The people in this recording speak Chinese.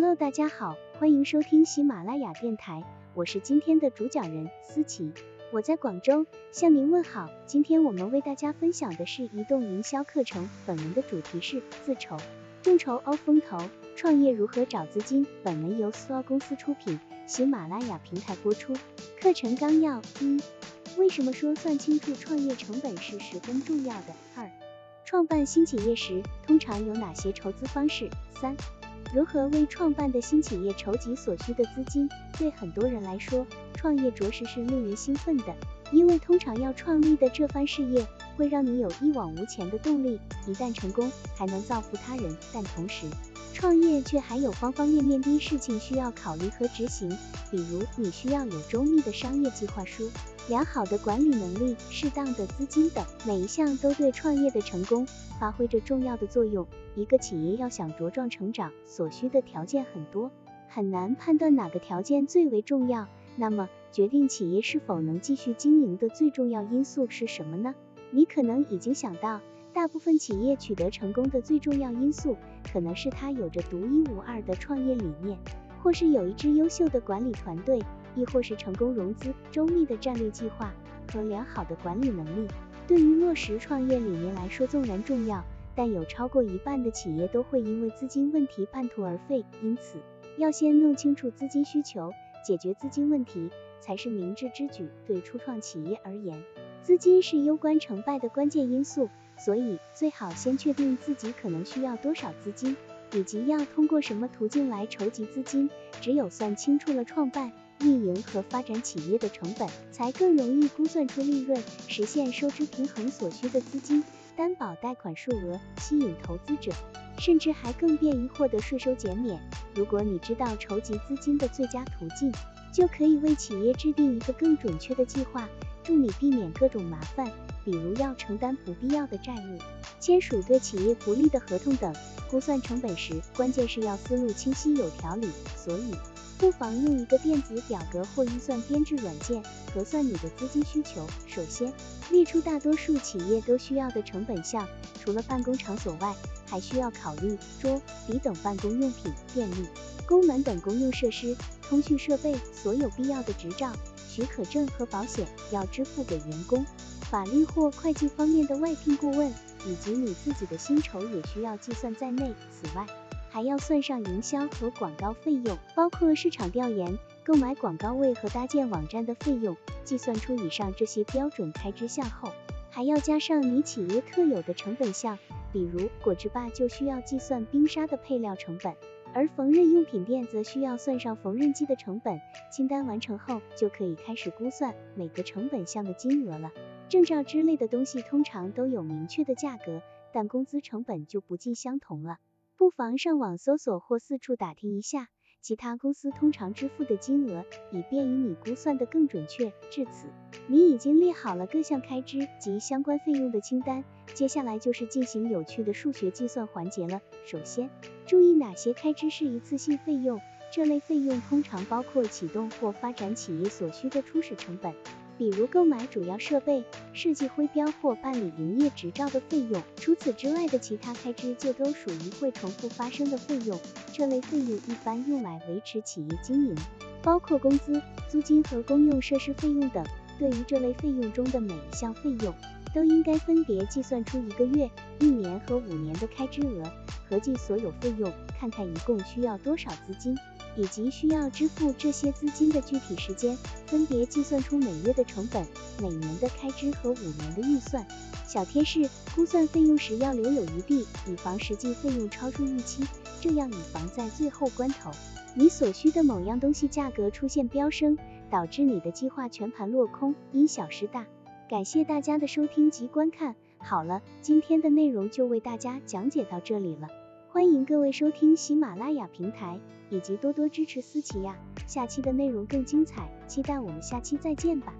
Hello，大家好，欢迎收听喜马拉雅电台，我是今天的主讲人思琪，我在广州向您问好。今天我们为大家分享的是移动营销课程，本文的主题是自筹，众筹凹风投，创业如何找资金？本文由 s o 公司出品，喜马拉雅平台播出。课程纲要一，为什么说算清楚创业成本是十分重要的？二，创办新企业时通常有哪些筹资方式？三。如何为创办的新企业筹集所需的资金？对很多人来说，创业着实是令人兴奋的，因为通常要创立的这番事业会让你有一往无前的动力，一旦成功还能造福他人。但同时，创业却还有方方面面的事情需要考虑和执行，比如你需要有周密的商业计划书。良好的管理能力、适当的资金等，每一项都对创业的成功发挥着重要的作用。一个企业要想茁壮成长，所需的条件很多，很难判断哪个条件最为重要。那么，决定企业是否能继续经营的最重要因素是什么呢？你可能已经想到，大部分企业取得成功的最重要因素，可能是它有着独一无二的创业理念，或是有一支优秀的管理团队。亦或是成功融资、周密的战略计划和良好的管理能力，对于落实创业理念来说纵然重要，但有超过一半的企业都会因为资金问题半途而废。因此，要先弄清楚资金需求，解决资金问题才是明智之举。对初创企业而言，资金是攸关成败的关键因素，所以最好先确定自己可能需要多少资金，以及要通过什么途径来筹集资金。只有算清楚了创办。运营和发展企业的成本，才更容易估算出利润，实现收支平衡所需的资金，担保贷款数额，吸引投资者，甚至还更便于获得税收减免。如果你知道筹集资金的最佳途径，就可以为企业制定一个更准确的计划，助你避免各种麻烦，比如要承担不必要的债务，签署对企业不利的合同等。估算成本时，关键是要思路清晰有条理，所以。不妨用一个电子表格或预算编制软件核算你的资金需求。首先，列出大多数企业都需要的成本项，除了办公场所外，还需要考虑桌、笔等办公用品、电力、公门等公用设施、通讯设备、所有必要的执照、许可证和保险要支付给员工，法律或会计方面的外聘顾问，以及你自己的薪酬也需要计算在内。此外，还要算上营销和广告费用，包括市场调研、购买广告位和搭建网站的费用。计算出以上这些标准开支项后，还要加上你企业特有的成本项，比如果汁吧就需要计算冰沙的配料成本，而缝纫用品店则需要算上缝纫机的成本。清单完成后，就可以开始估算每个成本项的金额了。证照之类的东西通常都有明确的价格，但工资成本就不尽相同了。不妨上网搜索或四处打听一下其他公司通常支付的金额，以便于你估算的更准确。至此，你已经列好了各项开支及相关费用的清单，接下来就是进行有趣的数学计算环节了。首先，注意哪些开支是一次性费用，这类费用通常包括启动或发展企业所需的初始成本。比如购买主要设备、设计徽标或办理营业执照的费用。除此之外的其他开支就都属于会重复发生的费用，这类费用一般用来维持企业经营，包括工资、租金和公用设施费用等。对于这类费用中的每一项费用，都应该分别计算出一个月、一年和五年的开支额，合计所有费用，看看一共需要多少资金。以及需要支付这些资金的具体时间，分别计算出每月的成本、每年的开支和五年的预算。小贴士：估算费用时要留有余地，以防实际费用超出预期，这样以防在最后关头，你所需的某样东西价格出现飙升，导致你的计划全盘落空，因小失大。感谢大家的收听及观看。好了，今天的内容就为大家讲解到这里了。欢迎各位收听喜马拉雅平台，以及多多支持思琪呀，下期的内容更精彩，期待我们下期再见吧。